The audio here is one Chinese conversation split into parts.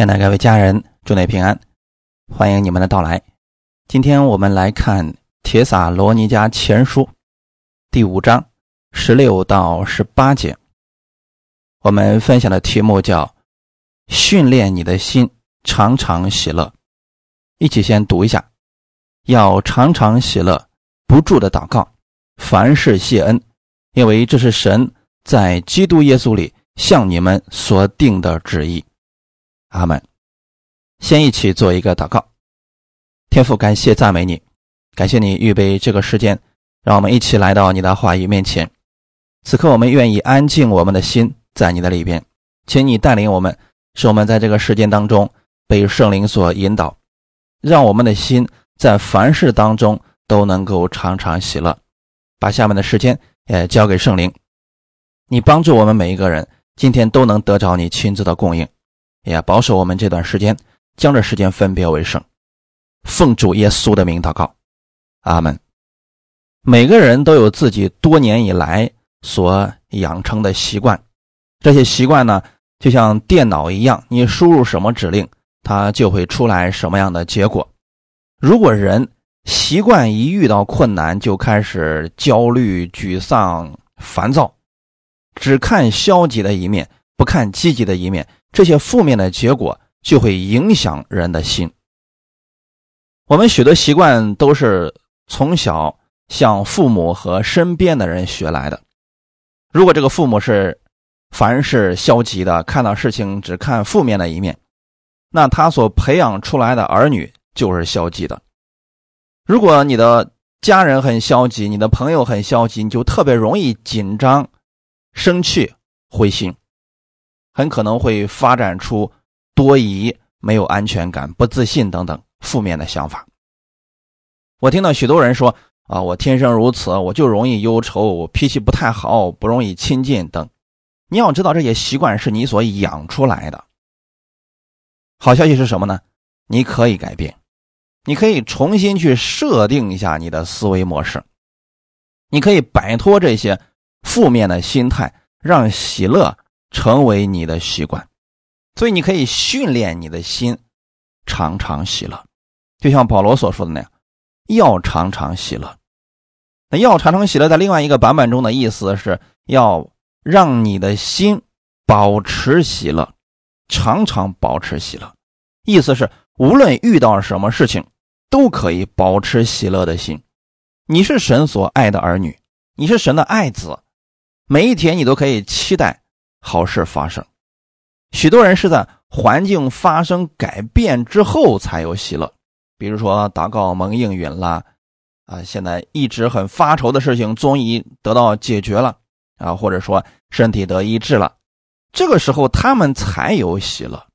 亲爱的各位家人，祝你平安，欢迎你们的到来。今天我们来看《铁撒罗尼迦前书》第五章十六到十八节。我们分享的题目叫“训练你的心，常常喜乐”。一起先读一下：要常常喜乐，不住的祷告，凡事谢恩，因为这是神在基督耶稣里向你们所定的旨意。阿门。先一起做一个祷告，天父，感谢赞美你，感谢你预备这个时间，让我们一起来到你的话语面前。此刻，我们愿意安静我们的心在你的里边，请你带领我们，使我们在这个时间当中被圣灵所引导，让我们的心在凡事当中都能够常常喜乐。把下面的时间也交给圣灵，你帮助我们每一个人，今天都能得着你亲自的供应。也保守我们这段时间，将这时间分别为圣，奉主耶稣的名祷告，阿门。每个人都有自己多年以来所养成的习惯，这些习惯呢，就像电脑一样，你输入什么指令，它就会出来什么样的结果。如果人习惯一遇到困难就开始焦虑、沮丧、烦躁，只看消极的一面，不看积极的一面。这些负面的结果就会影响人的心。我们许多习惯都是从小向父母和身边的人学来的。如果这个父母是凡是消极的，看到事情只看负面的一面，那他所培养出来的儿女就是消极的。如果你的家人很消极，你的朋友很消极，你就特别容易紧张、生气、灰心。很可能会发展出多疑、没有安全感、不自信等等负面的想法。我听到许多人说：“啊，我天生如此，我就容易忧愁，我脾气不太好，不容易亲近等。”你要知道，这些习惯是你所养出来的。好消息是什么呢？你可以改变，你可以重新去设定一下你的思维模式，你可以摆脱这些负面的心态，让喜乐。成为你的习惯，所以你可以训练你的心，常常喜乐，就像保罗所说的那样，要常常喜乐。那要常常喜乐，在另外一个版本中的意思是要让你的心保持喜乐，常常保持喜乐。意思是无论遇到什么事情，都可以保持喜乐的心。你是神所爱的儿女，你是神的爱子，每一天你都可以期待。好事发生，许多人是在环境发生改变之后才有喜乐。比如说祷告蒙应允了，啊，现在一直很发愁的事情终于得到解决了，啊，或者说身体得医治了，这个时候他们才有喜乐。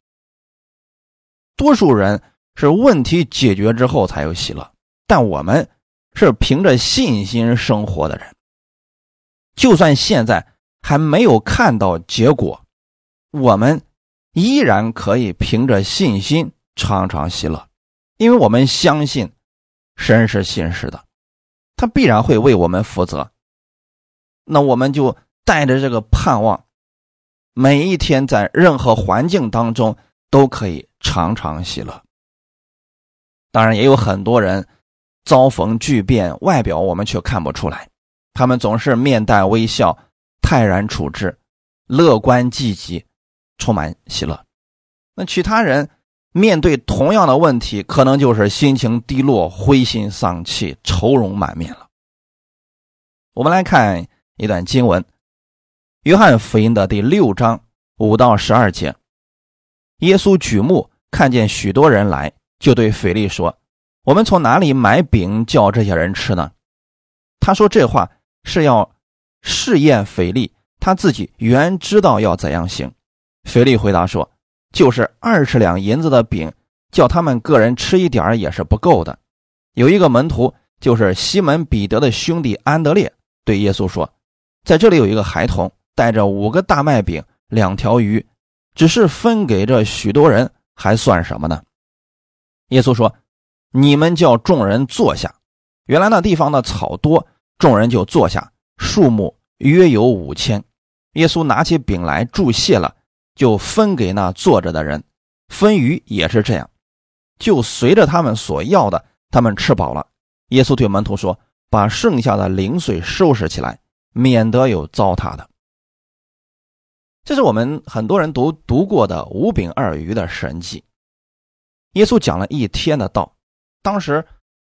多数人是问题解决之后才有喜乐，但我们是凭着信心生活的人，就算现在。还没有看到结果，我们依然可以凭着信心常常喜乐，因为我们相信神是信实的，他必然会为我们负责。那我们就带着这个盼望，每一天在任何环境当中都可以常常喜乐。当然，也有很多人遭逢巨变，外表我们却看不出来，他们总是面带微笑。泰然处之，乐观积极，充满喜乐。那其他人面对同样的问题，可能就是心情低落、灰心丧气、愁容满面了。我们来看一段经文，《约翰福音》的第六章五到十二节。耶稣举目看见许多人来，就对腓力说：“我们从哪里买饼叫这些人吃呢？”他说这话是要。试验腓力，他自己原知道要怎样行。腓力回答说：“就是二十两银子的饼，叫他们个人吃一点也是不够的。”有一个门徒，就是西门彼得的兄弟安德烈，对耶稣说：“在这里有一个孩童，带着五个大麦饼、两条鱼，只是分给这许多人，还算什么呢？”耶稣说：“你们叫众人坐下。”原来那地方的草多，众人就坐下。数目约有五千，耶稣拿起饼来祝谢了，就分给那坐着的人，分鱼也是这样，就随着他们所要的，他们吃饱了。耶稣对门徒说：“把剩下的零碎收拾起来，免得有糟蹋的。”这是我们很多人都读过的五饼二鱼的神迹。耶稣讲了一天的道，当时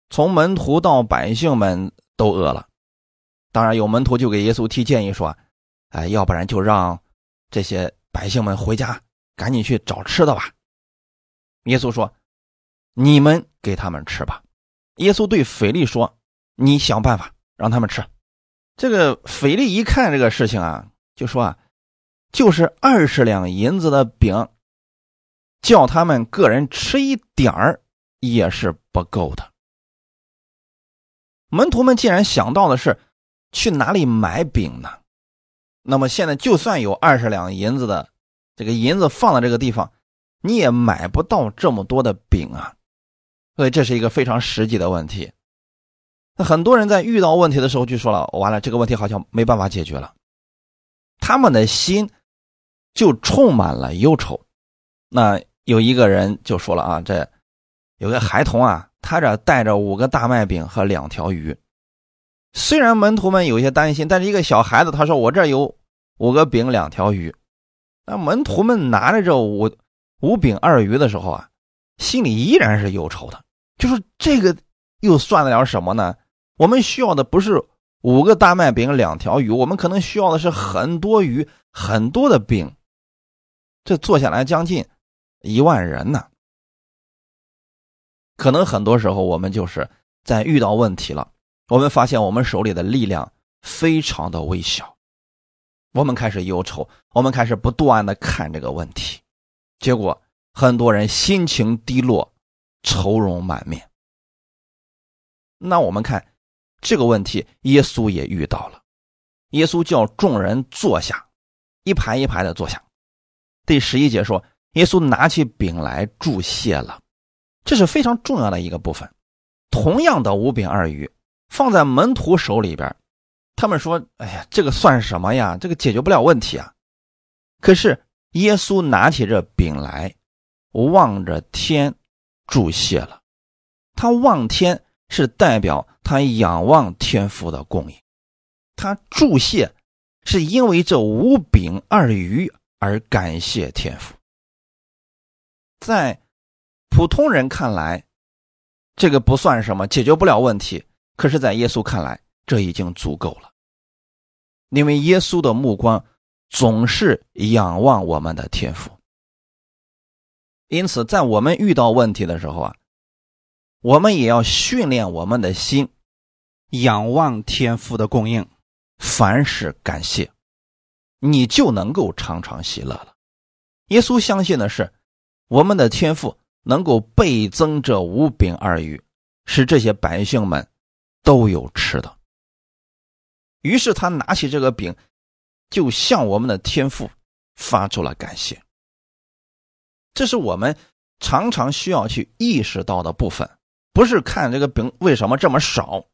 从门徒到百姓们都饿了。当然，有门徒就给耶稣提建议说：“哎，要不然就让这些百姓们回家，赶紧去找吃的吧。”耶稣说：“你们给他们吃吧。”耶稣对腓力说：“你想办法让他们吃。”这个腓力一看这个事情啊，就说啊。就是二十两银子的饼，叫他们个人吃一点儿也是不够的。门徒们既然想到的是去哪里买饼呢？那么现在就算有二十两银子的这个银子放在这个地方，你也买不到这么多的饼啊。所以这是一个非常实际的问题。那很多人在遇到问题的时候就说了：“完了，这个问题好像没办法解决了。”他们的心就充满了忧愁。那有一个人就说了啊，这有个孩童啊，他这带着五个大麦饼和两条鱼。虽然门徒们有些担心，但是一个小孩子他说：“我这有五个饼两条鱼。”那门徒们拿着这五五饼二鱼的时候啊，心里依然是忧愁的。就是这个又算得了什么呢？我们需要的不是。五个大麦饼，两条鱼，我们可能需要的是很多鱼，很多的饼。这做下来将近一万人呢。可能很多时候我们就是在遇到问题了，我们发现我们手里的力量非常的微小，我们开始忧愁，我们开始不断的看这个问题，结果很多人心情低落，愁容满面。那我们看。这个问题，耶稣也遇到了。耶稣叫众人坐下，一排一排的坐下。第十一节说，耶稣拿起饼来祝谢了，这是非常重要的一个部分。同样的五饼二鱼放在门徒手里边，他们说：“哎呀，这个算什么呀？这个解决不了问题啊。”可是耶稣拿起这饼来，望着天祝谢了。他望天。是代表他仰望天父的供应，他祝谢，是因为这五饼二鱼而感谢天父。在普通人看来，这个不算什么，解决不了问题；可是，在耶稣看来，这已经足够了，因为耶稣的目光总是仰望我们的天赋。因此，在我们遇到问题的时候啊。我们也要训练我们的心，仰望天父的供应，凡事感谢，你就能够常常喜乐了。耶稣相信的是，我们的天赋能够倍增这五饼二鱼，使这些百姓们都有吃的。于是他拿起这个饼，就向我们的天父发出了感谢。这是我们常常需要去意识到的部分。不是看这个饼为什么这么少，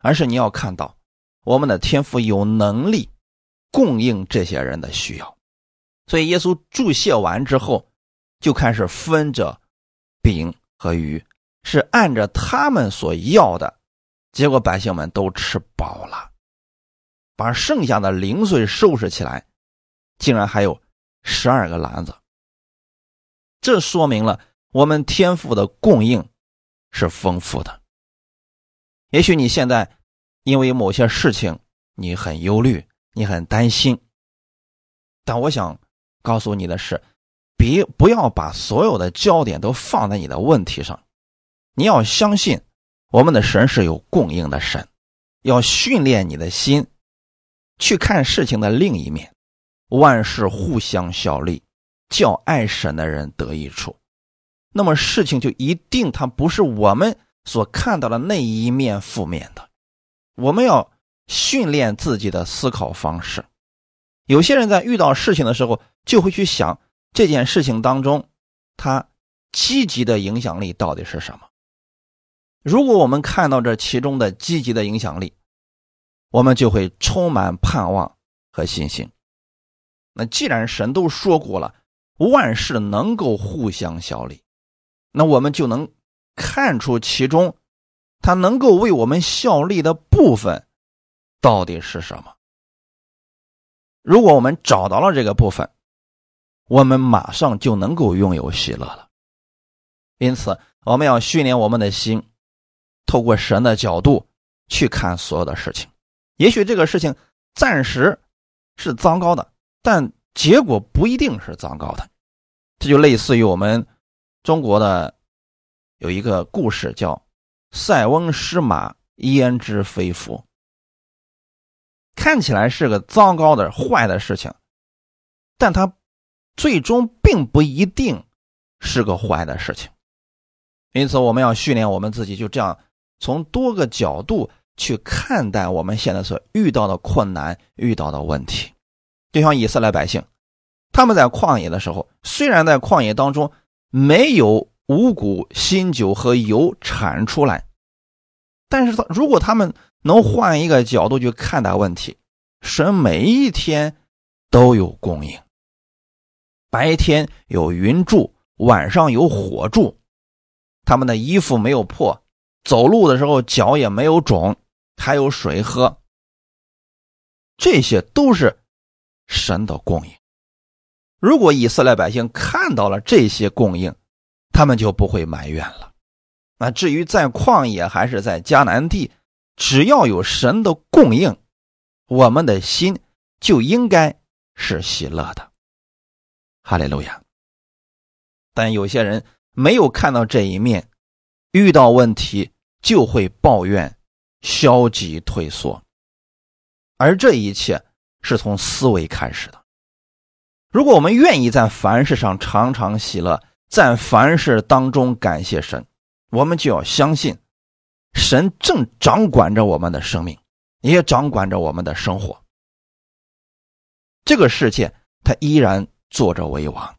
而是你要看到我们的天赋有能力供应这些人的需要。所以耶稣注谢完之后，就开始分着饼和鱼，是按着他们所要的。结果百姓们都吃饱了，把剩下的零碎收拾起来，竟然还有十二个篮子。这说明了我们天赋的供应。是丰富的。也许你现在因为某些事情你很忧虑，你很担心，但我想告诉你的是，别不要把所有的焦点都放在你的问题上。你要相信我们的神是有供应的神，要训练你的心去看事情的另一面。万事互相效力，叫爱神的人得益处。那么事情就一定它不是我们所看到的那一面负面的，我们要训练自己的思考方式。有些人在遇到事情的时候，就会去想这件事情当中，它积极的影响力到底是什么？如果我们看到这其中的积极的影响力，我们就会充满盼望和信心。那既然神都说过了。万事能够互相效力，那我们就能看出其中它能够为我们效力的部分到底是什么。如果我们找到了这个部分，我们马上就能够拥有喜乐了。因此，我们要训练我们的心，透过神的角度去看所有的事情。也许这个事情暂时是糟糕的，但结果不一定是糟糕的。这就类似于我们中国的有一个故事，叫“塞翁失马，焉知非福”。看起来是个糟糕的、坏的事情，但它最终并不一定是个坏的事情。因此，我们要训练我们自己，就这样从多个角度去看待我们现在所遇到的困难、遇到的问题。就像以色列百姓，他们在旷野的时候，虽然在旷野当中没有五谷、新酒和油产出来，但是他如果他们能换一个角度去看待问题，神每一天都有供应，白天有云柱，晚上有火柱。他们的衣服没有破，走路的时候脚也没有肿，还有水喝。这些都是神的供应。如果以色列百姓看到了这些供应，他们就不会埋怨了。那至于在旷野还是在迦南地，只要有神的供应，我们的心就应该是喜乐的。哈利路亚。但有些人。没有看到这一面，遇到问题就会抱怨、消极退缩，而这一切是从思维开始的。如果我们愿意在凡事上常常喜乐，在凡事当中感谢神，我们就要相信，神正掌管着我们的生命，也掌管着我们的生活。这个世界他依然坐着为王，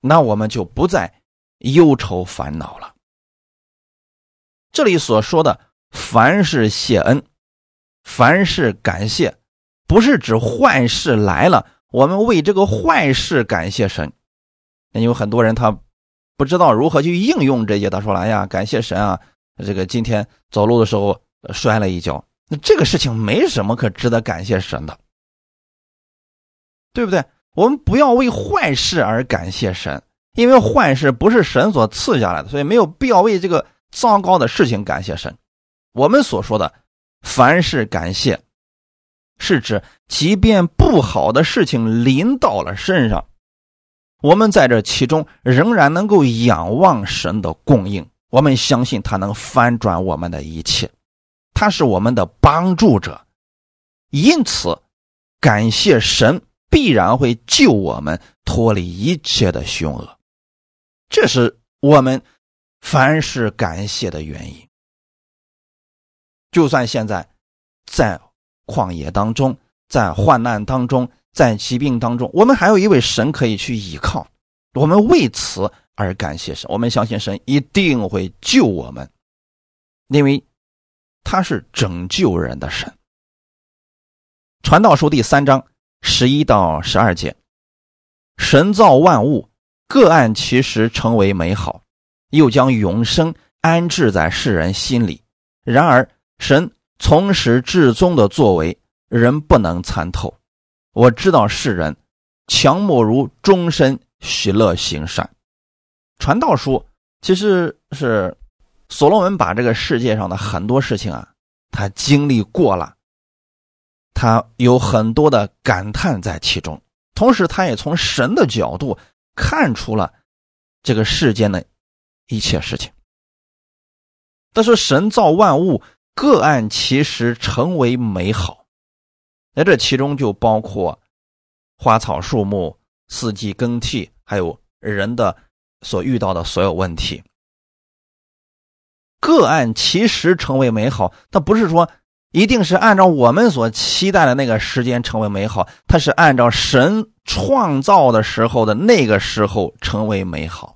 那我们就不再。忧愁烦恼了。这里所说的“凡事谢恩，凡事感谢”，不是指坏事来了，我们为这个坏事感谢神。那有很多人他不知道如何去应用这些，他说：“哎呀，感谢神啊！这个今天走路的时候摔了一跤，那这个事情没什么可值得感谢神的，对不对？我们不要为坏事而感谢神。”因为坏事不是神所赐下来的，所以没有必要为这个糟糕的事情感谢神。我们所说的凡事感谢，是指即便不好的事情临到了身上，我们在这其中仍然能够仰望神的供应。我们相信他能翻转我们的一切，他是我们的帮助者，因此感谢神必然会救我们脱离一切的凶恶。这是我们凡是感谢的原因。就算现在在旷野当中，在患难当中，在疾病当中，我们还有一位神可以去依靠。我们为此而感谢神，我们相信神一定会救我们，因为他是拯救人的神。传道书第三章十一到十二节：神造万物。各按其实成为美好，又将永生安置在世人心里。然而，神从始至终的作为，人不能参透。我知道世人强莫如终身喜乐行善。传道书其实是所罗门把这个世界上的很多事情啊，他经历过了，他有很多的感叹在其中。同时，他也从神的角度。看出了这个世间的一切事情。他说：“神造万物，各按其时成为美好。那这其中就包括花草树木、四季更替，还有人的所遇到的所有问题。各按其实成为美好，它不是说一定是按照我们所期待的那个时间成为美好，它是按照神。”创造的时候的那个时候成为美好，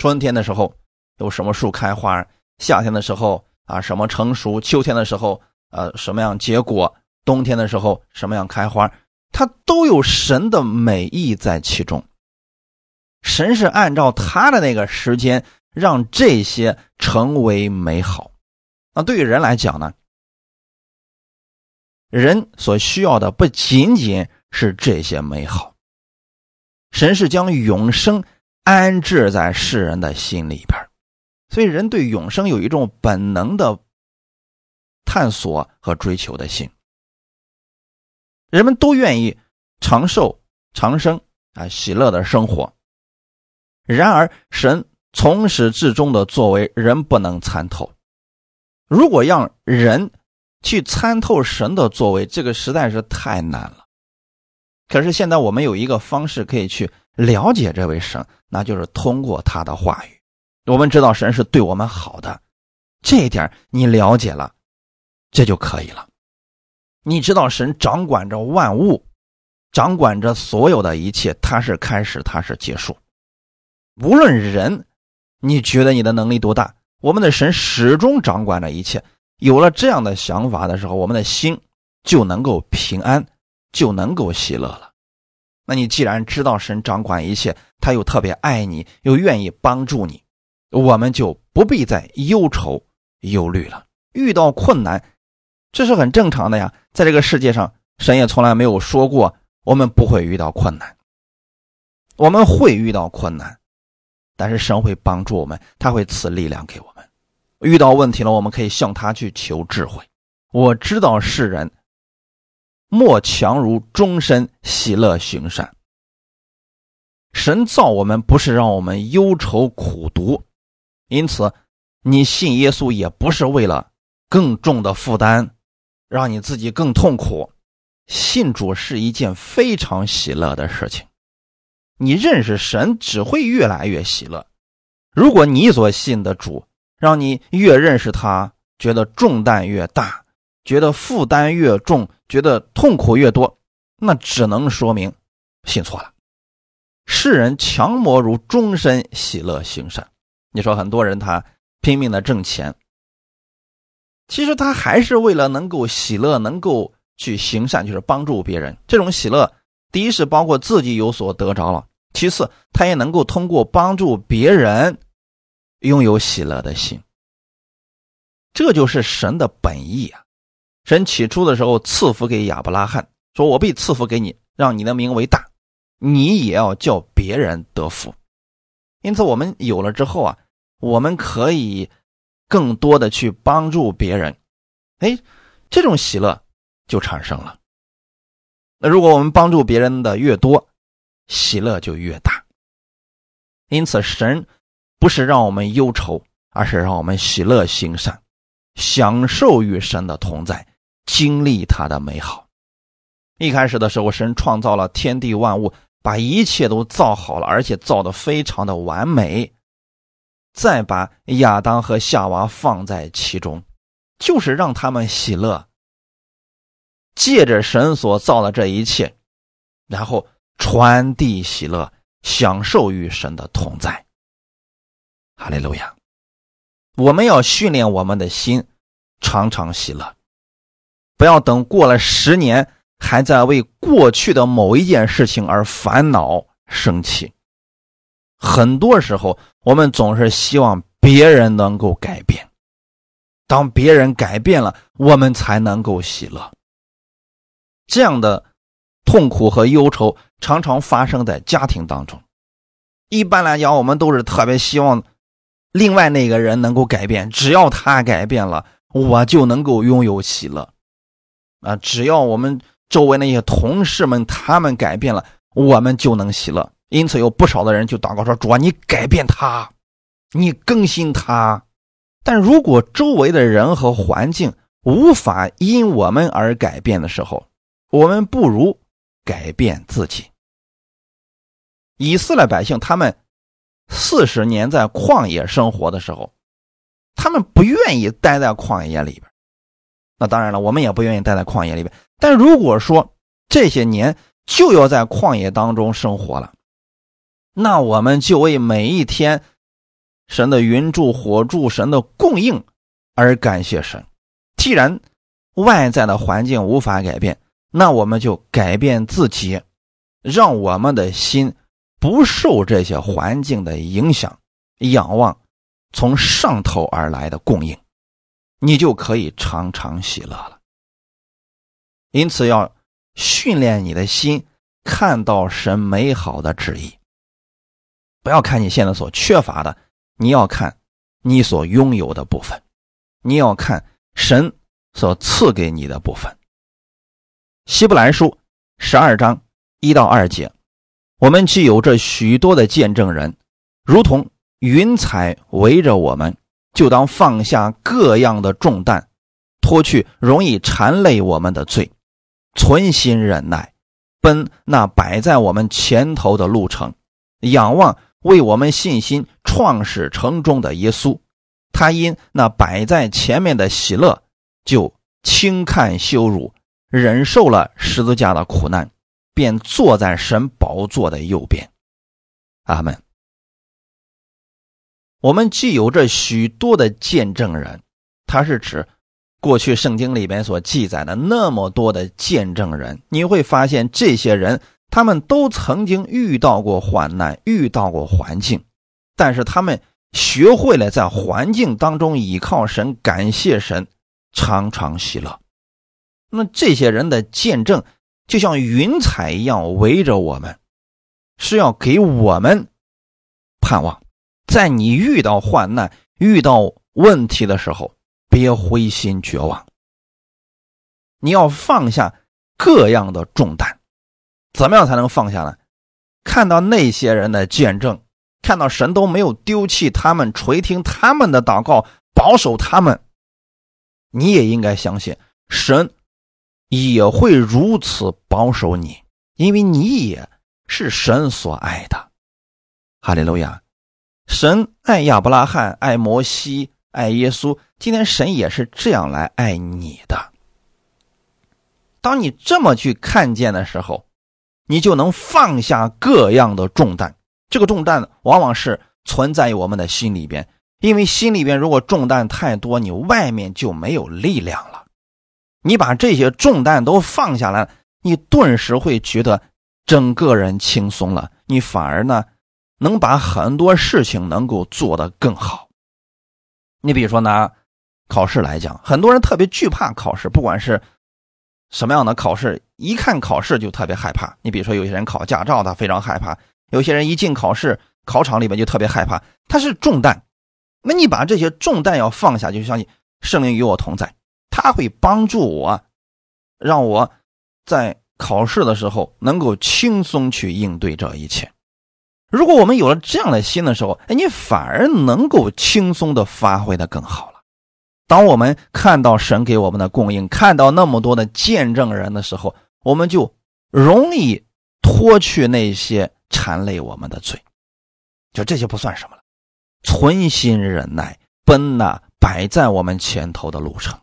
春天的时候有什么树开花，夏天的时候啊什么成熟，秋天的时候呃什么样结果，冬天的时候什么样开花，它都有神的美意在其中。神是按照他的那个时间，让这些成为美好。那对于人来讲呢，人所需要的不仅仅是这些美好，神是将永生安置在世人的心里边，所以人对永生有一种本能的探索和追求的心。人们都愿意长寿、长生啊，喜乐的生活。然而，神从始至终的作为，人不能参透。如果让人去参透神的作为，这个实在是太难了。可是现在我们有一个方式可以去了解这位神，那就是通过他的话语。我们知道神是对我们好的，这一点你了解了，这就可以了。你知道神掌管着万物，掌管着所有的一切，他是开始，他是结束。无论人，你觉得你的能力多大？我们的神始终掌管着一切。有了这样的想法的时候，我们的心就能够平安，就能够喜乐了。那你既然知道神掌管一切，他又特别爱你，又愿意帮助你，我们就不必再忧愁忧虑了。遇到困难，这是很正常的呀。在这个世界上，神也从来没有说过我们不会遇到困难，我们会遇到困难。但是神会帮助我们，他会赐力量给我们。遇到问题了，我们可以向他去求智慧。我知道世人莫强如终身喜乐行善。神造我们不是让我们忧愁苦读，因此你信耶稣也不是为了更重的负担，让你自己更痛苦。信主是一件非常喜乐的事情。你认识神只会越来越喜乐。如果你所信的主让你越认识他，觉得重担越大，觉得负担越重，觉得痛苦越多，那只能说明信错了。世人强魔如终身喜乐行善。你说很多人他拼命的挣钱，其实他还是为了能够喜乐，能够去行善，就是帮助别人。这种喜乐，第一是包括自己有所得着了。其次，他也能够通过帮助别人，拥有喜乐的心。这就是神的本意啊！神起初的时候赐福给亚伯拉罕，说：“我必赐福给你，让你的名为大，你也要叫别人得福。”因此，我们有了之后啊，我们可以更多的去帮助别人，哎，这种喜乐就产生了。那如果我们帮助别人的越多，喜乐就越大，因此神不是让我们忧愁，而是让我们喜乐行善，享受与神的同在，经历他的美好。一开始的时候，神创造了天地万物，把一切都造好了，而且造的非常的完美，再把亚当和夏娃放在其中，就是让他们喜乐，借着神所造的这一切，然后。传递喜乐，享受与神的同在。哈利路亚！我们要训练我们的心，常常喜乐，不要等过了十年，还在为过去的某一件事情而烦恼生气。很多时候，我们总是希望别人能够改变，当别人改变了，我们才能够喜乐。这样的。痛苦和忧愁常常发生在家庭当中。一般来讲，我们都是特别希望另外那个人能够改变，只要他改变了，我就能够拥有喜乐。啊，只要我们周围那些同事们他们改变了，我们就能喜乐。因此，有不少的人就祷告说：“主啊，你改变他，你更新他。”但如果周围的人和环境无法因我们而改变的时候，我们不如。改变自己。以色列百姓他们四十年在旷野生活的时候，他们不愿意待在旷野里边。那当然了，我们也不愿意待在旷野里边。但如果说这些年就要在旷野当中生活了，那我们就为每一天神的云柱火柱、神的供应而感谢神。既然外在的环境无法改变，那我们就改变自己，让我们的心不受这些环境的影响，仰望从上头而来的供应，你就可以常常喜乐了。因此，要训练你的心，看到神美好的旨意。不要看你现在所缺乏的，你要看你所拥有的部分，你要看神所赐给你的部分。希伯来书十二章一到二节，我们既有这许多的见证人，如同云彩围着我们，就当放下各样的重担，脱去容易缠累我们的罪，存心忍耐，奔那摆在我们前头的路程，仰望。为我们信心创始成终的耶稣，他因那摆在前面的喜乐，就轻看羞辱，忍受了十字架的苦难，便坐在神宝座的右边。阿门。我们既有这许多的见证人，他是指过去圣经里边所记载的那么多的见证人，你会发现这些人。他们都曾经遇到过患难，遇到过环境，但是他们学会了在环境当中依靠神，感谢神，常常喜乐。那这些人的见证就像云彩一样围着我们，是要给我们盼望。在你遇到患难、遇到问题的时候，别灰心绝望，你要放下各样的重担。怎么样才能放下呢？看到那些人的见证，看到神都没有丢弃他们，垂听他们的祷告，保守他们，你也应该相信神也会如此保守你，因为你也是神所爱的。哈利路亚！神爱亚伯拉罕，爱摩西，爱耶稣，今天神也是这样来爱你的。当你这么去看见的时候，你就能放下各样的重担，这个重担往往是存在于我们的心里边，因为心里边如果重担太多，你外面就没有力量了。你把这些重担都放下来，你顿时会觉得整个人轻松了，你反而呢能把很多事情能够做得更好。你比如说拿考试来讲，很多人特别惧怕考试，不管是。什么样的考试，一看考试就特别害怕。你比如说，有些人考驾照，他非常害怕；有些人一进考试考场里面就特别害怕。他是重担，那你把这些重担要放下，就相信圣灵与我同在，他会帮助我，让我在考试的时候能够轻松去应对这一切。如果我们有了这样的心的时候，哎，你反而能够轻松的发挥的更好了。当我们看到神给我们的供应，看到那么多的见证人的时候，我们就容易脱去那些缠累我们的罪，就这些不算什么了。存心忍耐，奔那摆在我们前头的路程。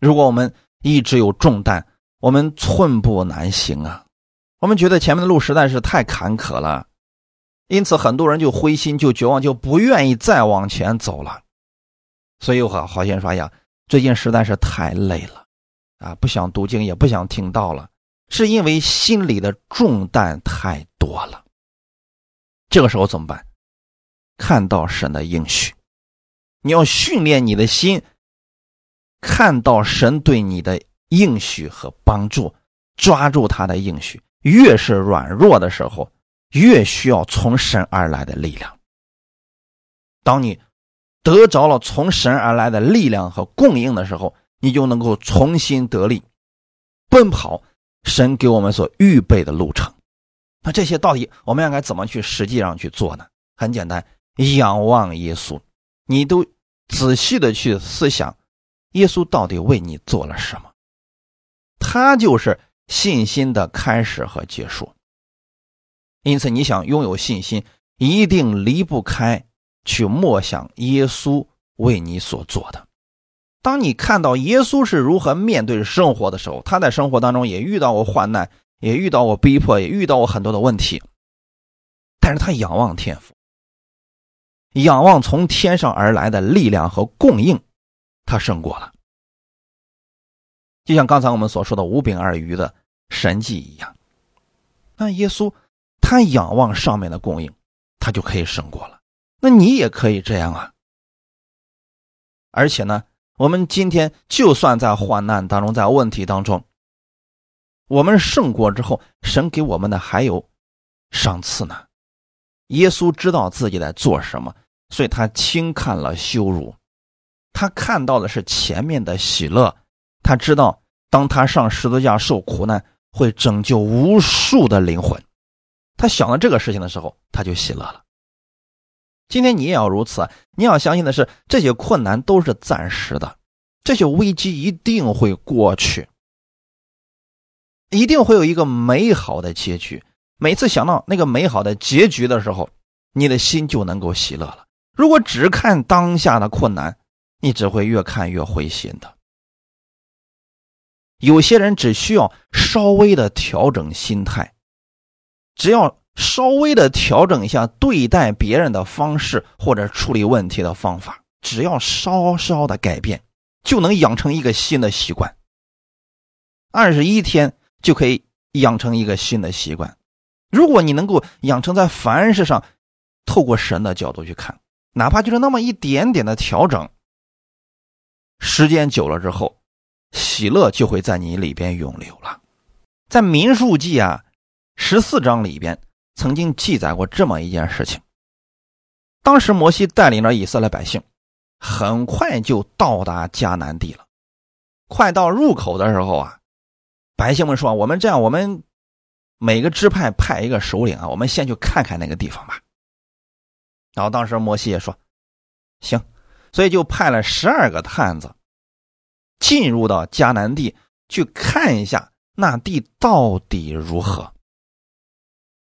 如果我们一直有重担，我们寸步难行啊！我们觉得前面的路实在是太坎坷了，因此很多人就灰心、就绝望、就不愿意再往前走了。所以，我好好心说：“呀，最近实在是太累了，啊，不想读经，也不想听到了，是因为心里的重担太多了。这个时候怎么办？看到神的应许，你要训练你的心，看到神对你的应许和帮助，抓住他的应许。越是软弱的时候，越需要从神而来的力量。当你。”得着了从神而来的力量和供应的时候，你就能够重新得力，奔跑神给我们所预备的路程。那这些到底我们应该怎么去实际上去做呢？很简单，仰望耶稣，你都仔细的去思想，耶稣到底为你做了什么？他就是信心的开始和结束。因此，你想拥有信心，一定离不开。去默想耶稣为你所做的。当你看到耶稣是如何面对生活的时候，他在生活当中也遇到过患难，也遇到过逼迫，也遇到过很多的问题。但是他仰望天父，仰望从天上而来的力量和供应，他胜过了。就像刚才我们所说的五饼二鱼的神迹一样，那耶稣。他仰望上面的供应，他就可以胜过了。那你也可以这样啊。而且呢，我们今天就算在患难当中，在问题当中，我们胜过之后，神给我们的还有赏赐呢。耶稣知道自己在做什么，所以他轻看了羞辱，他看到的是前面的喜乐。他知道，当他上十字架受苦难，会拯救无数的灵魂。他想到这个事情的时候，他就喜乐了。今天你也要如此，你要相信的是，这些困难都是暂时的，这些危机一定会过去，一定会有一个美好的结局。每次想到那个美好的结局的时候，你的心就能够喜乐了。如果只看当下的困难，你只会越看越灰心的。有些人只需要稍微的调整心态，只要稍微的调整一下对待别人的方式或者处理问题的方法，只要稍稍的改变，就能养成一个新的习惯。二十一天就可以养成一个新的习惯。如果你能够养成在凡事上透过神的角度去看，哪怕就是那么一点点的调整，时间久了之后。喜乐就会在你里边永留了。在民数记啊十四章里边，曾经记载过这么一件事情。当时摩西带领着以色列百姓，很快就到达迦南地了。快到入口的时候啊，百姓们说：“我们这样，我们每个支派派一个首领啊，我们先去看看那个地方吧。”然后当时摩西也说：“行。”所以就派了十二个探子。进入到迦南地去看一下那地到底如何。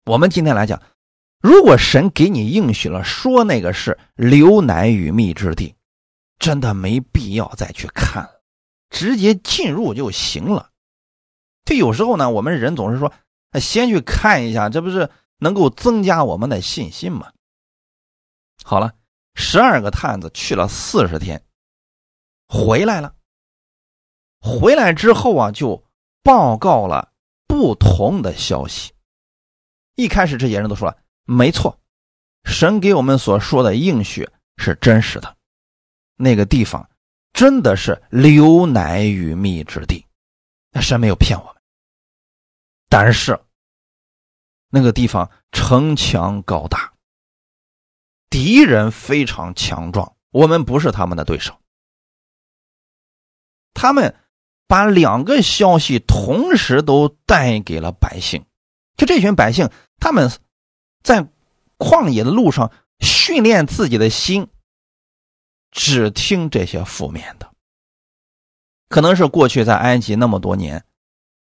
我们今天来讲，如果神给你应许了，说那个是流奶与蜜之地，真的没必要再去看，直接进入就行了。这有时候呢，我们人总是说，先去看一下，这不是能够增加我们的信心吗？好了，十二个探子去了四十天，回来了。回来之后啊，就报告了不同的消息。一开始这些人都说了，没错，神给我们所说的应许是真实的，那个地方真的是流奶与蜜之地，那神没有骗我们。但是那个地方城墙高大，敌人非常强壮，我们不是他们的对手，他们。把两个消息同时都带给了百姓，就这群百姓，他们在旷野的路上训练自己的心，只听这些负面的。可能是过去在埃及那么多年，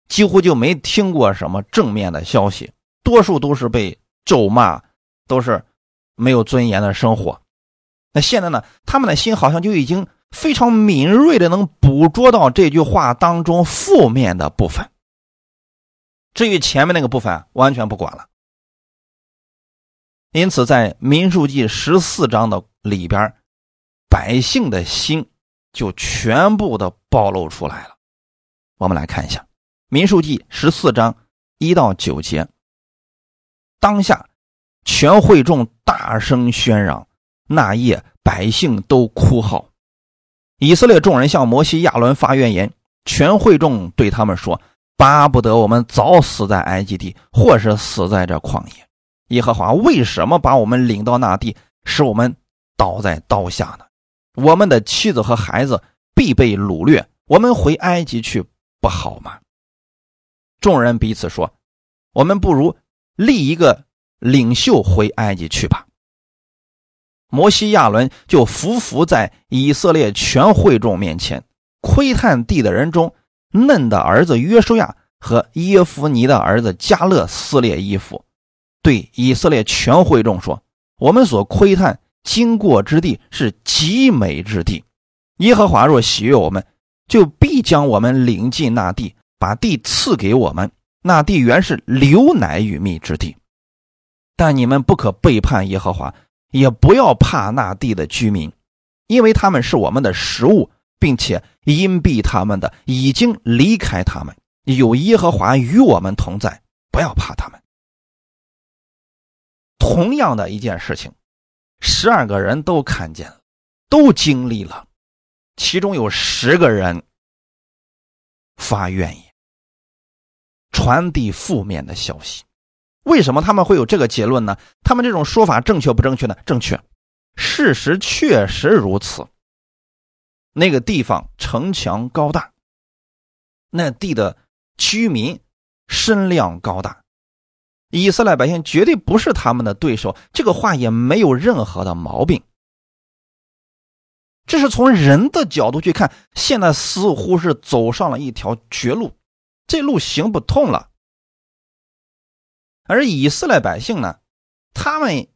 几乎就没听过什么正面的消息，多数都是被咒骂，都是没有尊严的生活。那现在呢，他们的心好像就已经。非常敏锐的能捕捉到这句话当中负面的部分，至于前面那个部分完全不管了。因此，在民数记十四章的里边，百姓的心就全部的暴露出来了。我们来看一下民数记十四章一到九节。当下，全会众大声喧嚷，那夜百姓都哭号。以色列众人向摩西、亚伦发怨言，全会众对他们说：“巴不得我们早死在埃及地，或是死在这旷野。耶和华为什么把我们领到那地，使我们倒在刀下呢？我们的妻子和孩子必被掳掠，我们回埃及去不好吗？”众人彼此说：“我们不如立一个领袖回埃及去吧。”摩西亚伦就伏伏在以色列全会众面前，窥探地的人中，嫩的儿子约书亚和耶夫尼的儿子加勒撕裂衣服，对以色列全会众说：“我们所窥探经过之地是极美之地，耶和华若喜悦我们，就必将我们领进那地，把地赐给我们。那地原是流奶与蜜之地，但你们不可背叛耶和华。”也不要怕那地的居民，因为他们是我们的食物，并且荫蔽他们的已经离开他们，有耶和华与我们同在，不要怕他们。同样的一件事情，十二个人都看见了，都经历了，其中有十个人发怨言，传递负面的消息。为什么他们会有这个结论呢？他们这种说法正确不正确呢？正确，事实确实如此。那个地方城墙高大，那地的居民身量高大，以色列百姓绝对不是他们的对手。这个话也没有任何的毛病。这是从人的角度去看，现在似乎是走上了一条绝路，这路行不通了。而以色列百姓呢，他们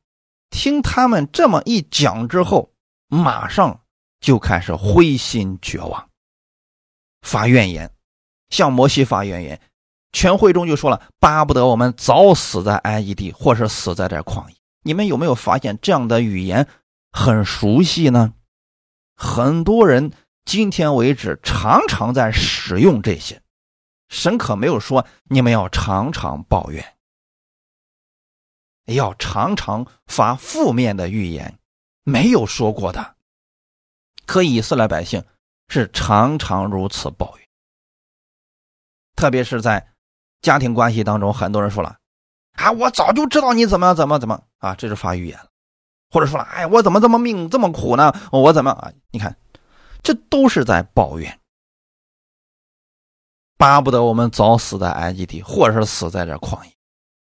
听他们这么一讲之后，马上就开始灰心绝望，发怨言，向摩西发怨言。全会中就说了，巴不得我们早死在埃及地，或是死在这旷野。你们有没有发现这样的语言很熟悉呢？很多人今天为止常常在使用这些，神可没有说你们要常常抱怨。要常常发负面的预言，没有说过的。可以色列百姓是常常如此抱怨，特别是在家庭关系当中，很多人说了：“啊，我早就知道你怎么怎么怎么啊！”这是发预言了，或者说了：“哎，我怎么这么命这么苦呢？我怎么啊？”你看，这都是在抱怨，巴不得我们早死在埃及地，或者是死在这旷野。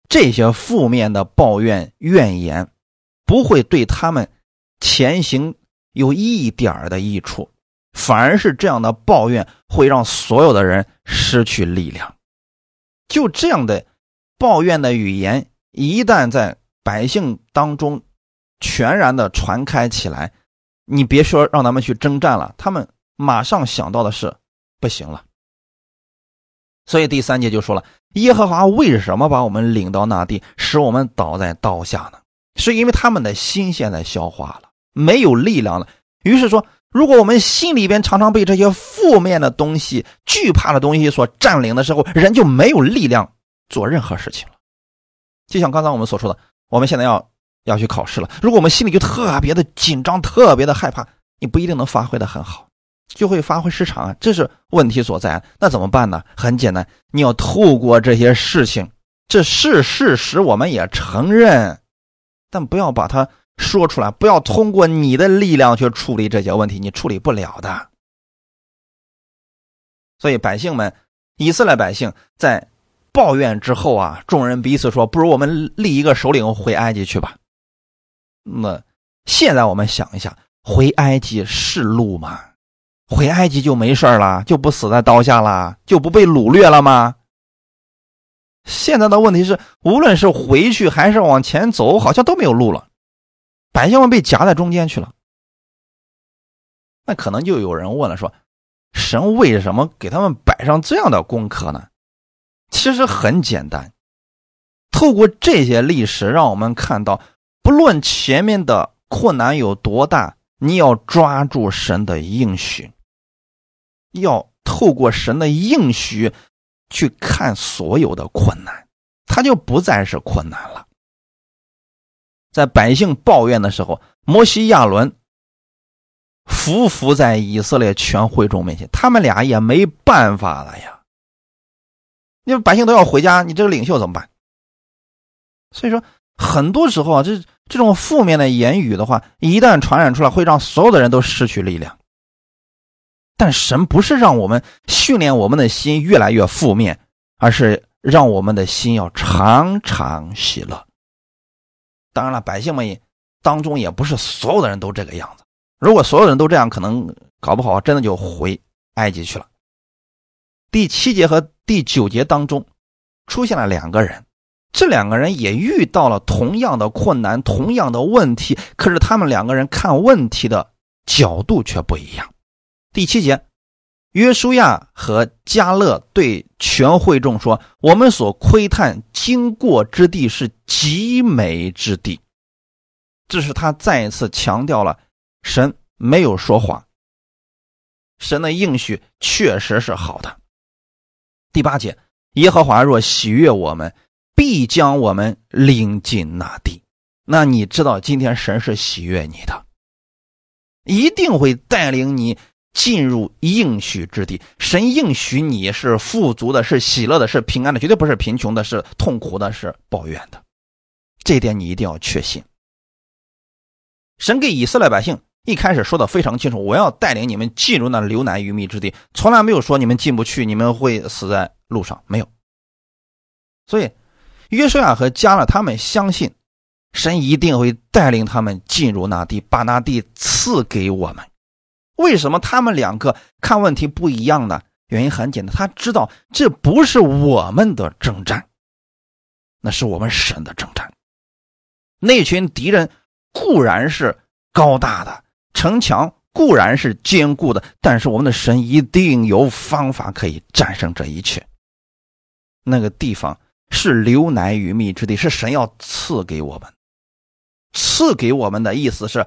这些负面的抱怨、怨言，不会对他们前行有一点的益处，反而是这样的抱怨会让所有的人失去力量。就这样的抱怨的语言，一旦在百姓当中全然的传开起来，你别说让他们去征战了，他们马上想到的是不行了。所以第三节就说了。耶和华为什么把我们领到那地，使我们倒在刀下呢？是因为他们的心现在消化了，没有力量了。于是说，如果我们心里边常常被这些负面的东西、惧怕的东西所占领的时候，人就没有力量做任何事情了。就像刚才我们所说的，我们现在要要去考试了，如果我们心里就特别的紧张、特别的害怕，你不一定能发挥的很好。就会发挥失常啊，这是问题所在。那怎么办呢？很简单，你要透过这些事情，这是事实，我们也承认，但不要把它说出来，不要通过你的力量去处理这些问题，你处理不了的。所以百姓们，以色列百姓在抱怨之后啊，众人彼此说：“不如我们立一个首领回埃及去吧。”那现在我们想一下，回埃及是路吗？回埃及就没事了，就不死在刀下了，就不被掳掠了吗？现在的问题是，无论是回去还是往前走，好像都没有路了，百姓们被夹在中间去了。那可能就有人问了，说神为什么给他们摆上这样的功课呢？其实很简单，透过这些历史，让我们看到，不论前面的困难有多大，你要抓住神的应许。要透过神的应许去看所有的困难，他就不再是困难了。在百姓抱怨的时候，摩西亚伦匍匐在以色列全会众面前，他们俩也没办法了呀。你们百姓都要回家，你这个领袖怎么办？所以说，很多时候啊，这这种负面的言语的话，一旦传染出来，会让所有的人都失去力量。但神不是让我们训练我们的心越来越负面，而是让我们的心要常常喜乐。当然了，百姓们当中也不是所有的人都这个样子。如果所有人都这样，可能搞不好真的就回埃及去了。第七节和第九节当中出现了两个人，这两个人也遇到了同样的困难、同样的问题，可是他们两个人看问题的角度却不一样。第七节，约书亚和加勒对全会众说：“我们所窥探经过之地是极美之地。”这是他再一次强调了神没有说谎，神的应许确实是好的。第八节，耶和华若喜悦我们，必将我们领进那地。那你知道今天神是喜悦你的，一定会带领你进入应许之地。神应许你是富足的，是喜乐的，是平安的，绝对不是贫穷的，是痛苦的，是抱怨的。这一点你一定要确信。神给以色列百姓一开始说的非常清楚：“我要带领你们进入那流奶与蜜之地。”从来没有说你们进不去，你们会死在路上，没有。所以，约书亚和加勒他们相信，神一定会带领他们进入那地，把那地赐给我们。为什么他们两个看问题不一样呢？原因很简单，他知道这不是我们的征战，那是我们神的征战。那群敌人固然是高大的，城墙固然是坚固的，但是我们的神一定有方法可以战胜这一切。那个地方。是流奶与蜜之地，是神要赐给我们。赐给我们的意思是，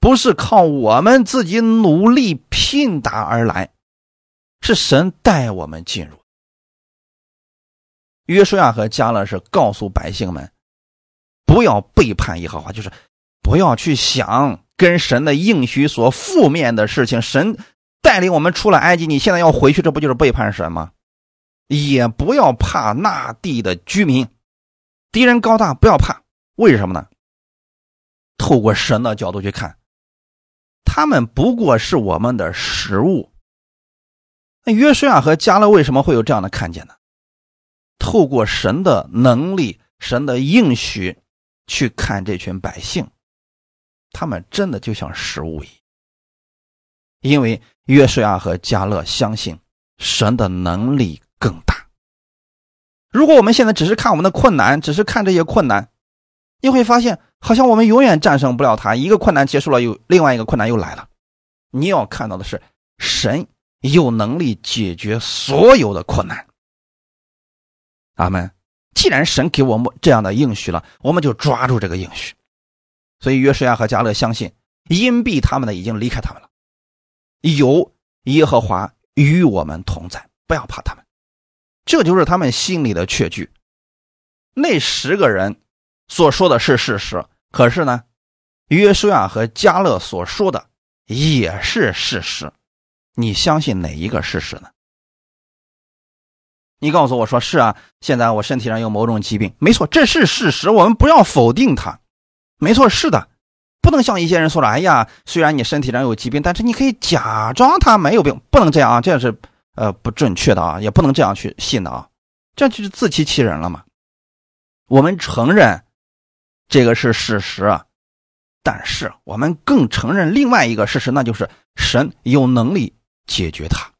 不是靠我们自己努力拼打而来，是神带我们进入。约书亚和加勒是告诉百姓们，不要背叛耶和华，就是不要去想跟神的应许所负面的事情。神带领我们出了埃及，你现在要回去，这不就是背叛神吗？也不要怕那地的居民，敌人高大，不要怕。为什么呢？透过神的角度去看，他们不过是我们的食物。那约书亚和加勒为什么会有这样的看见呢？透过神的能力、神的应许去看这群百姓，他们真的就像食物一样。因为约书亚和加勒相信神的能力。更大。如果我们现在只是看我们的困难，只是看这些困难，你会发现好像我们永远战胜不了他。一个困难结束了，又另外一个困难又来了。你要看到的是，神有能力解决所有的困难。阿门。既然神给我们这样的应许了，我们就抓住这个应许。所以约书亚和加勒相信，阴蔽他们的已经离开他们了，有耶和华与我们同在，不要怕他们。这就是他们心里的确据。那十个人所说的是事实，可是呢，约书亚和加勒所说的也是事实。你相信哪一个事实呢？你告诉我说是啊，现在我身体上有某种疾病，没错，这是事实。我们不要否定它，没错，是的，不能像一些人说了，哎呀，虽然你身体上有疾病，但是你可以假装他没有病，不能这样啊，这样是。呃，不准确的啊，也不能这样去信的啊，这就是自欺欺人了嘛。我们承认这个是事实啊，但是我们更承认另外一个事实，那就是神有能力解决它，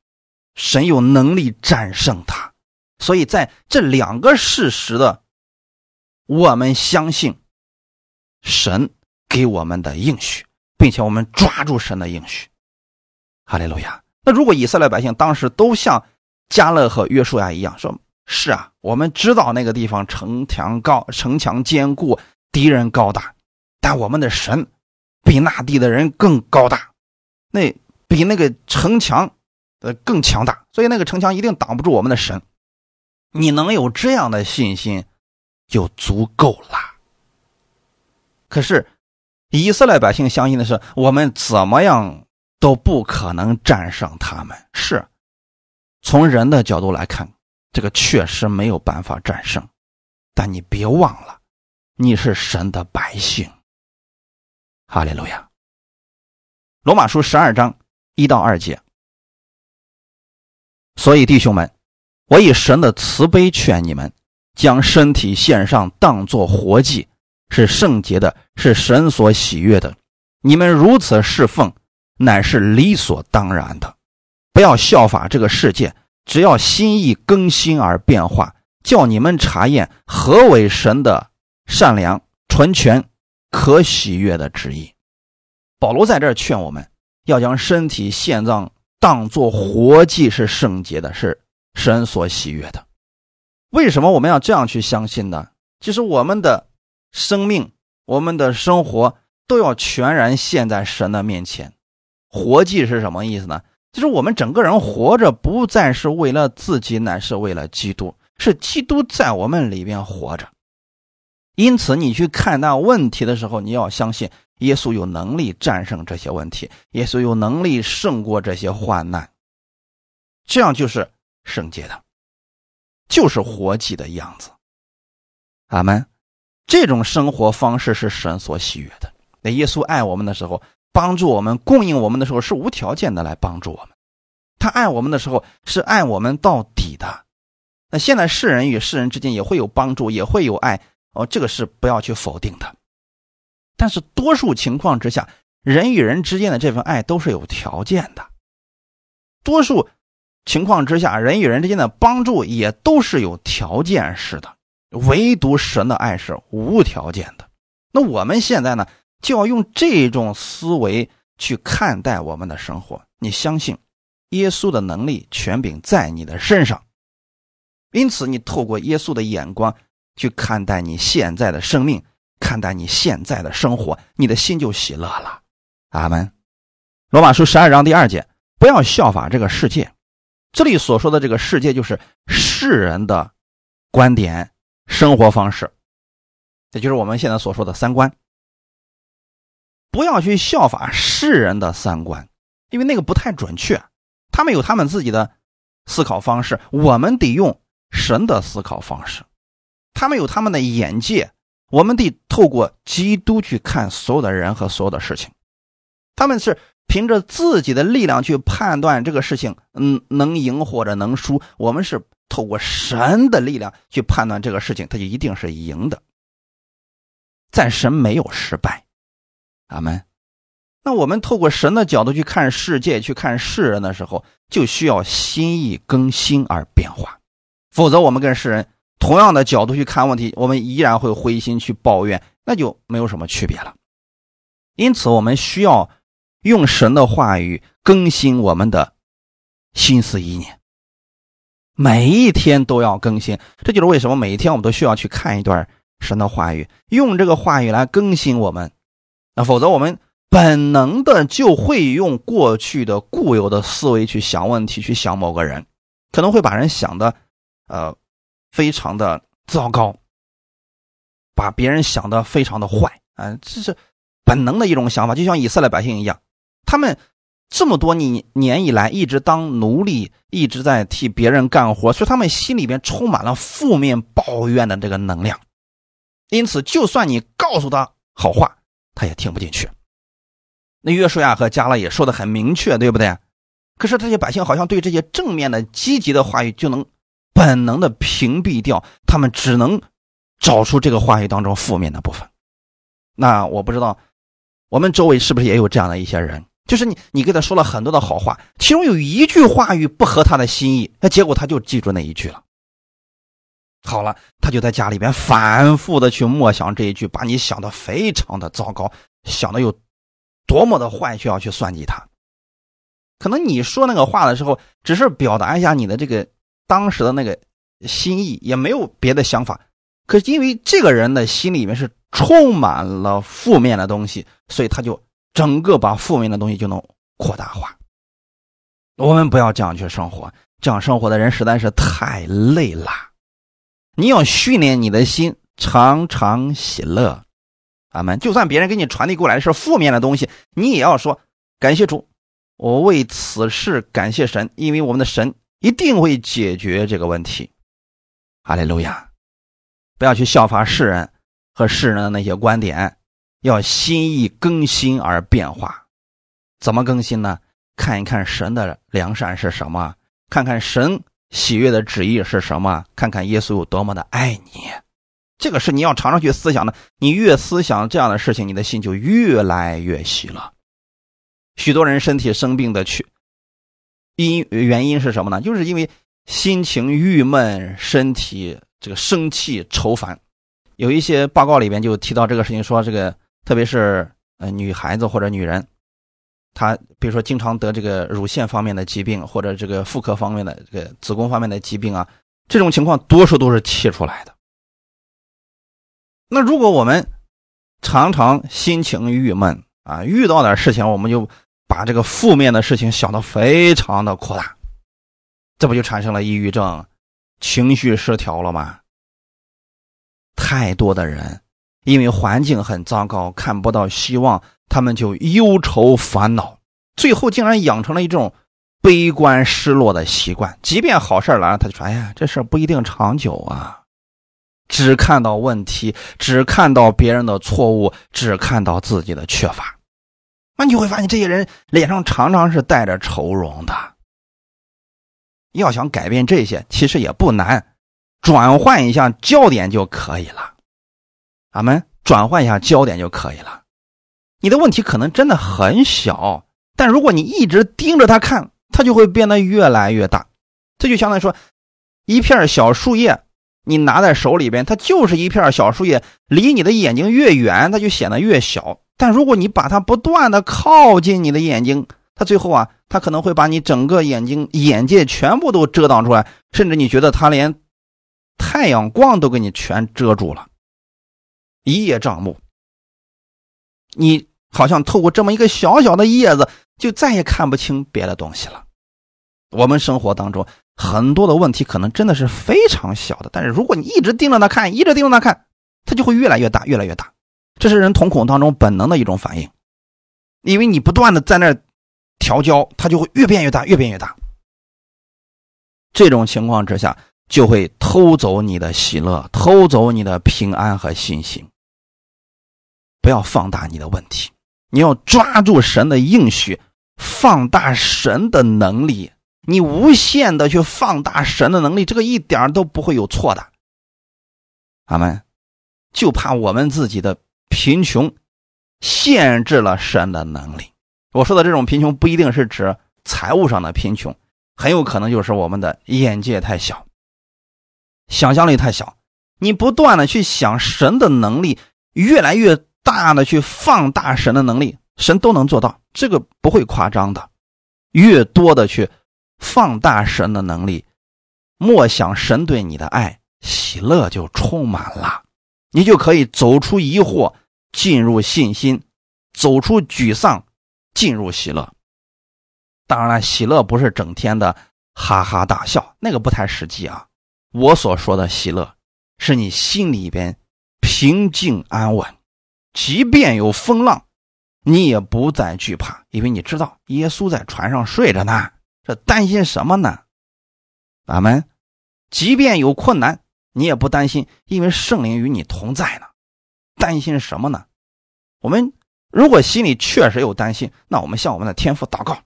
神有能力战胜它。所以在这两个事实的，我们相信神给我们的应许，并且我们抓住神的应许。哈利路亚。那如果以色列百姓当时都像加勒和约书亚一样，说是啊，我们知道那个地方城墙高，城墙坚固，敌人高大，但我们的神比那地的人更高大，那比那个城墙呃更强大，所以那个城墙一定挡不住我们的神。你能有这样的信心就足够了。可是以色列百姓相信的是，我们怎么样？都不可能战胜他们。是，从人的角度来看，这个确实没有办法战胜。但你别忘了，你是神的百姓。哈利路亚。罗马书十二章一到二节。所以弟兄们，我以神的慈悲劝你们，将身体献上，当作活祭，是圣洁的，是神所喜悦的。你们如此侍奉。乃是理所当然的，不要效法这个世界，只要心意更新而变化，叫你们查验何为神的善良、纯全、可喜悦的旨意。保罗在这儿劝我们要将身体献葬，当作活祭，是圣洁的，是神所喜悦的。为什么我们要这样去相信呢？其实我们的生命、我们的生活都要全然献在神的面前。活祭是什么意思呢？就是我们整个人活着，不再是为了自己，乃是为了基督，是基督在我们里边活着。因此，你去看待问题的时候，你要相信耶稣有能力战胜这些问题，耶稣有能力胜过这些患难。这样就是圣洁的，就是活祭的样子。阿门。这种生活方式是神所喜悦的。那耶稣爱我们的时候，帮助我们、供应我们的时候，是无条件的来帮助我们。他爱我们的时候，是爱我们到底的。那现在世人与世人之间也会有帮助，也会有爱。哦，这个是不要去否定的，但是多数情况之下，人与人之间的这份爱都是有条件的。多数情况之下，人与人之间的帮助也都是有条件式的，唯独神的爱是无条件的。那我们现在呢，就要用这种思维去看待我们的生活。你相信耶稣的能力权柄在你的身上，因此你透过耶稣的眼光。去看待你现在的生命，看待你现在的生活，你的心就喜乐了。阿门。罗马书十二章第二节，不要效法这个世界。这里所说的这个世界，就是世人的观点、生活方式，也就是我们现在所说的三观。不要去效法世人的三观，因为那个不太准确。他们有他们自己的思考方式，我们得用神的思考方式。他们有他们的眼界，我们得透过基督去看所有的人和所有的事情。他们是凭着自己的力量去判断这个事情，嗯，能赢或者能输。我们是透过神的力量去判断这个事情，他就一定是赢的。在神没有失败，阿门。那我们透过神的角度去看世界、去看世人的时候，就需要心意更新而变化，否则我们跟世人。同样的角度去看问题，我们依然会灰心去抱怨，那就没有什么区别了。因此，我们需要用神的话语更新我们的心思意念，每一天都要更新。这就是为什么每一天我们都需要去看一段神的话语，用这个话语来更新我们。那否则，我们本能的就会用过去的固有的思维去想问题，去想某个人，可能会把人想的，呃。非常的糟糕，把别人想的非常的坏啊，这是本能的一种想法，就像以色列百姓一样，他们这么多年年以来一直当奴隶，一直在替别人干活，所以他们心里边充满了负面抱怨的这个能量，因此，就算你告诉他好话，他也听不进去。那约书亚和加勒也说的很明确，对不对？可是这些百姓好像对这些正面的、积极的话语就能。本能的屏蔽掉，他们只能找出这个话语当中负面的部分。那我不知道，我们周围是不是也有这样的一些人？就是你，你给他说了很多的好话，其中有一句话语不合他的心意，那结果他就记住那一句了。好了，他就在家里边反复的去默想这一句，把你想的非常的糟糕，想的有多么的坏，需要去算计他。可能你说那个话的时候，只是表达一下你的这个。当时的那个心意也没有别的想法，可因为这个人的心里面是充满了负面的东西，所以他就整个把负面的东西就能扩大化。我们不要这样去生活，这样生活的人实在是太累了。你要训练你的心，常常喜乐。阿门。就算别人给你传递过来是负面的东西，你也要说感谢主，我为此事感谢神，因为我们的神。一定会解决这个问题，哈利路亚！不要去效法世人和世人的那些观点，要心意更新而变化。怎么更新呢？看一看神的良善是什么，看看神喜悦的旨意是什么，看看耶稣有多么的爱你。这个是你要常常去思想的。你越思想这样的事情，你的心就越来越喜了。许多人身体生病的去。因原因是什么呢？就是因为心情郁闷，身体这个生气愁烦。有一些报告里边就提到这个事情，说这个特别是呃女孩子或者女人，她比如说经常得这个乳腺方面的疾病，或者这个妇科方面的这个子宫方面的疾病啊，这种情况多数都是气出来的。那如果我们常常心情郁闷啊，遇到点事情我们就。把这个负面的事情想得非常的扩大，这不就产生了抑郁症、情绪失调了吗？太多的人因为环境很糟糕，看不到希望，他们就忧愁烦恼，最后竟然养成了一种悲观失落的习惯。即便好事来了，他就说：“哎呀，这事不一定长久啊。”只看到问题，只看到别人的错误，只看到自己的缺乏，那你会发现这些人脸上常常是带着愁容的。要想改变这些，其实也不难，转换一下焦点就可以了。俺们转换一下焦点就可以了。你的问题可能真的很小，但如果你一直盯着它看，它就会变得越来越大。这就相当于说，一片小树叶。你拿在手里边，它就是一片小树叶，离你的眼睛越远，它就显得越小。但如果你把它不断的靠近你的眼睛，它最后啊，它可能会把你整个眼睛眼界全部都遮挡出来，甚至你觉得它连太阳光都给你全遮住了，一叶障目。你好像透过这么一个小小的叶子，就再也看不清别的东西了。我们生活当中。很多的问题可能真的是非常小的，但是如果你一直盯着它看，一直盯着它看，它就会越来越大，越来越大。这是人瞳孔当中本能的一种反应，因为你不断的在那调焦，它就会越变越大，越变越大。这种情况之下，就会偷走你的喜乐，偷走你的平安和信心。不要放大你的问题，你要抓住神的应许，放大神的能力。你无限的去放大神的能力，这个一点都不会有错的。阿门。就怕我们自己的贫穷限制了神的能力。我说的这种贫穷不一定是指财务上的贫穷，很有可能就是我们的眼界太小，想象力太小。你不断的去想神的能力，越来越大的去放大神的能力，神都能做到，这个不会夸张的。越多的去。放大神的能力，莫想神对你的爱，喜乐就充满了，你就可以走出疑惑，进入信心；走出沮丧，进入喜乐。当然了，喜乐不是整天的哈哈大笑，那个不太实际啊。我所说的喜乐，是你心里边平静安稳，即便有风浪，你也不再惧怕，因为你知道耶稣在船上睡着呢。这担心什么呢？咱们即便有困难，你也不担心，因为圣灵与你同在呢。担心什么呢？我们如果心里确实有担心，那我们向我们的天父祷告，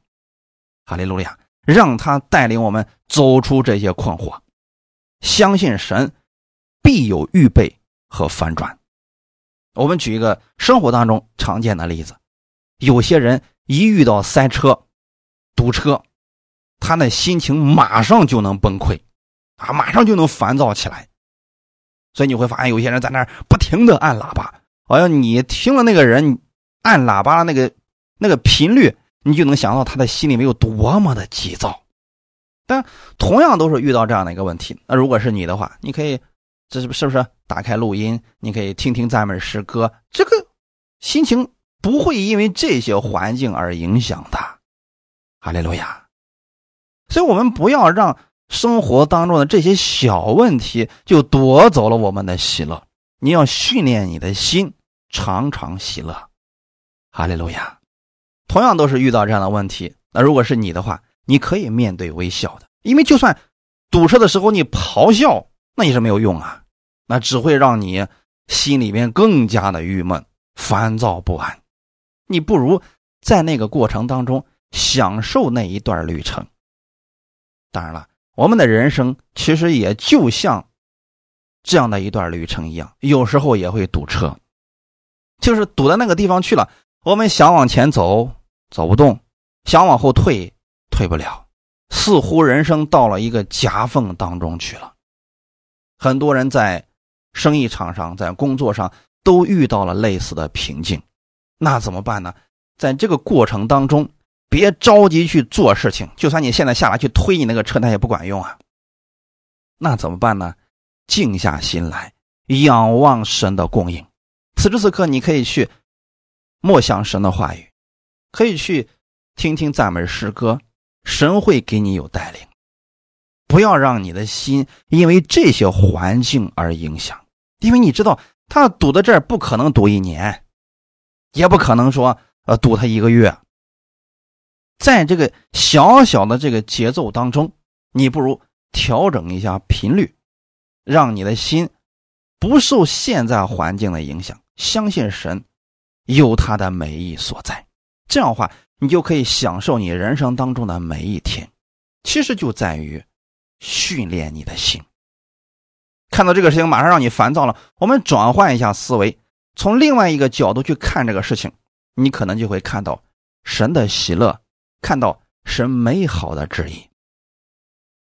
哈利路亚，让他带领我们走出这些困惑，相信神必有预备和反转。我们举一个生活当中常见的例子：有些人一遇到塞车、堵车。他那心情马上就能崩溃，啊，马上就能烦躁起来。所以你会发现，有些人在那儿不停的按喇叭。哎呀，你听了那个人按喇叭那个那个频率，你就能想到他的心里面有多么的急躁。但同样都是遇到这样的一个问题，那如果是你的话，你可以这是是不是打开录音？你可以听听赞美诗歌，这个心情不会因为这些环境而影响的。哈利路亚。所以，我们不要让生活当中的这些小问题就夺走了我们的喜乐。你要训练你的心，常常喜乐。哈利路亚！同样都是遇到这样的问题，那如果是你的话，你可以面对微笑的，因为就算堵车的时候你咆哮，那也是没有用啊，那只会让你心里面更加的郁闷、烦躁不安。你不如在那个过程当中享受那一段旅程。当然了，我们的人生其实也就像这样的一段旅程一样，有时候也会堵车，就是堵到那个地方去了。我们想往前走，走不动；想往后退，退不了。似乎人生到了一个夹缝当中去了。很多人在生意场上，在工作上都遇到了类似的瓶颈，那怎么办呢？在这个过程当中。别着急去做事情，就算你现在下来去推你那个车，那也不管用啊。那怎么办呢？静下心来，仰望神的供应。此时此刻，你可以去默想神的话语，可以去听听赞美诗歌，神会给你有带领。不要让你的心因为这些环境而影响，因为你知道，他堵在这儿不可能堵一年，也不可能说呃堵他一个月。在这个小小的这个节奏当中，你不如调整一下频率，让你的心不受现在环境的影响，相信神有他的美意所在。这样的话，你就可以享受你人生当中的每一天。其实就在于训练你的心。看到这个事情马上让你烦躁了，我们转换一下思维，从另外一个角度去看这个事情，你可能就会看到神的喜乐。看到神美好的旨意，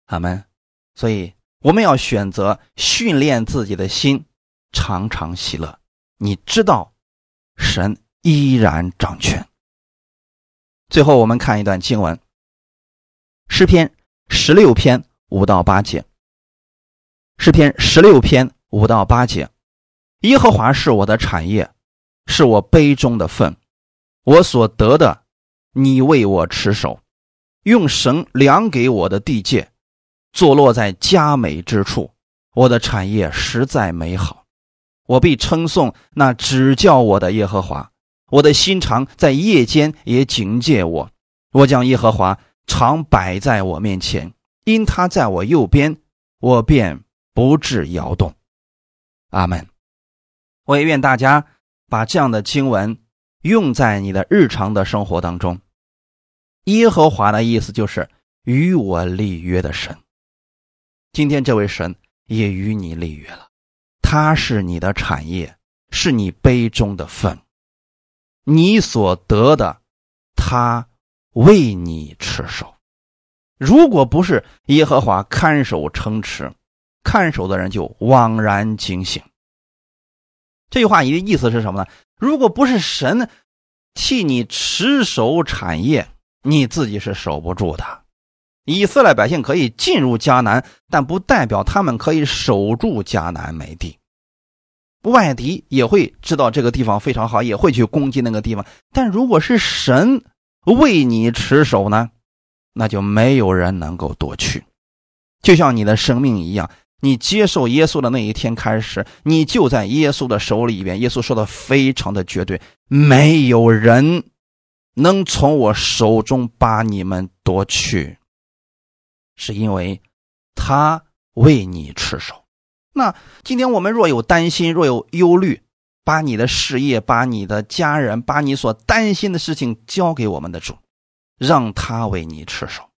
阿门。所以我们要选择训练自己的心，常常喜乐。你知道，神依然掌权。最后，我们看一段经文，《诗篇》十六篇五到八节，《诗篇》十六篇五到八节，耶和华是我的产业，是我杯中的份，我所得的。你为我持守，用绳量给我的地界，坐落在佳美之处。我的产业实在美好，我必称颂那指教我的耶和华。我的心肠在夜间也警戒我。我将耶和华常摆在我面前，因他在我右边，我便不致摇动。阿门。我也愿大家把这样的经文用在你的日常的生活当中。耶和华的意思就是与我立约的神。今天这位神也与你立约了，他是你的产业，是你杯中的份，你所得的，他为你持守。如果不是耶和华看守城池，看守的人就枉然惊醒。这句话你的意思是什么呢？如果不是神替你持守产业，你自己是守不住的。以色列百姓可以进入迦南，但不代表他们可以守住迦南美地。外敌也会知道这个地方非常好，也会去攻击那个地方。但如果是神为你持守呢，那就没有人能够夺去。就像你的生命一样，你接受耶稣的那一天开始，你就在耶稣的手里边。耶稣说的非常的绝对，没有人。能从我手中把你们夺去，是因为他为你持守。那今天我们若有担心，若有忧虑，把你的事业、把你的家人、把你所担心的事情交给我们的主，让他为你持守。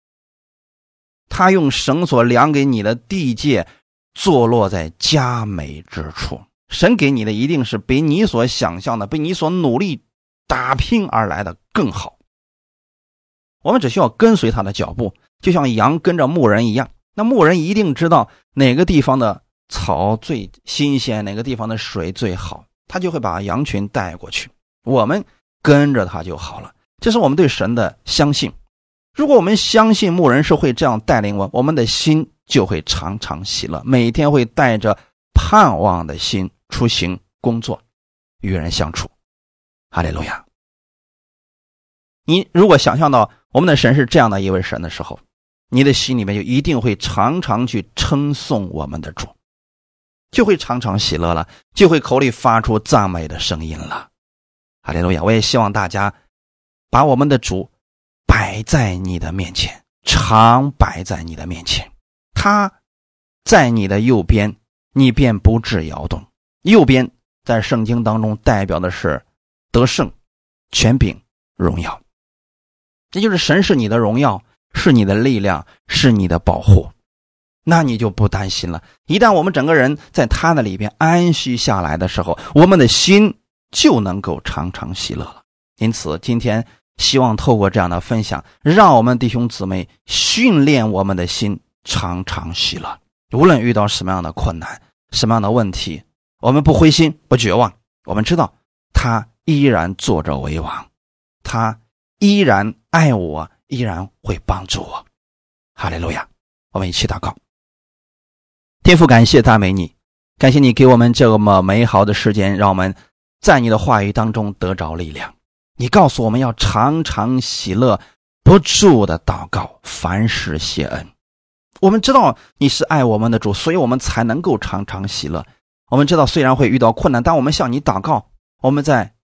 他用绳索量给你的地界，坐落在佳美之处。神给你的一定是比你所想象的，比你所努力。打拼而来的更好，我们只需要跟随他的脚步，就像羊跟着牧人一样。那牧人一定知道哪个地方的草最新鲜，哪个地方的水最好，他就会把羊群带过去。我们跟着他就好了。这是我们对神的相信。如果我们相信牧人是会这样带领我，我们的心就会常常喜乐，每天会带着盼望的心出行、工作、与人相处。哈利路亚！你如果想象到我们的神是这样的一位神的时候，你的心里面就一定会常常去称颂我们的主，就会常常喜乐了，就会口里发出赞美的声音了。哈利路亚！我也希望大家把我们的主摆在你的面前，常摆在你的面前。他在你的右边，你便不致摇动。右边在圣经当中代表的是。得胜、权柄、荣耀，这就是神是你的荣耀，是你的力量，是你的保护，那你就不担心了。一旦我们整个人在他的里边安息下来的时候，我们的心就能够常常喜乐了。因此，今天希望透过这样的分享，让我们弟兄姊妹训练我们的心常常喜乐。无论遇到什么样的困难、什么样的问题，我们不灰心、不绝望。我们知道他。依然坐着为王，他依然爱我，依然会帮助我。哈利路亚！我们一起祷告。天父，感谢大美你，感谢你给我们这么美好的时间，让我们在你的话语当中得着力量。你告诉我们要常常喜乐，不住的祷告，凡事谢恩。我们知道你是爱我们的主，所以我们才能够常常喜乐。我们知道，虽然会遇到困难，但我们向你祷告，我们在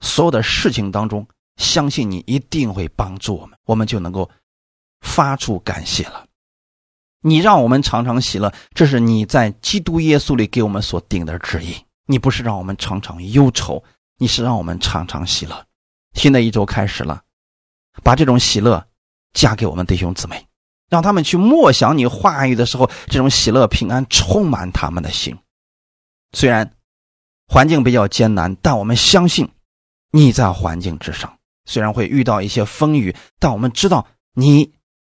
所有的事情当中，相信你一定会帮助我们，我们就能够发出感谢了。你让我们常常喜乐，这是你在基督耶稣里给我们所定的旨意。你不是让我们常常忧愁，你是让我们常常喜乐。新的一周开始了，把这种喜乐加给我们弟兄姊妹，让他们去默想你话语的时候，这种喜乐平安充满他们的心。虽然环境比较艰难，但我们相信你在环境之上。虽然会遇到一些风雨，但我们知道你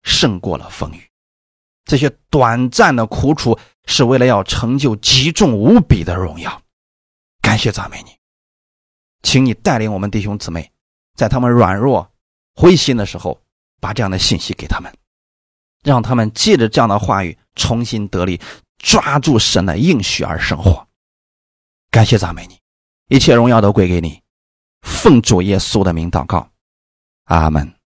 胜过了风雨。这些短暂的苦楚是为了要成就极重无比的荣耀。感谢赞美你，请你带领我们弟兄姊妹，在他们软弱、灰心的时候，把这样的信息给他们，让他们借着这样的话语重新得力，抓住神的应许而生活。感谢赞美你，一切荣耀都归给你。奉主耶稣的名祷告，阿门。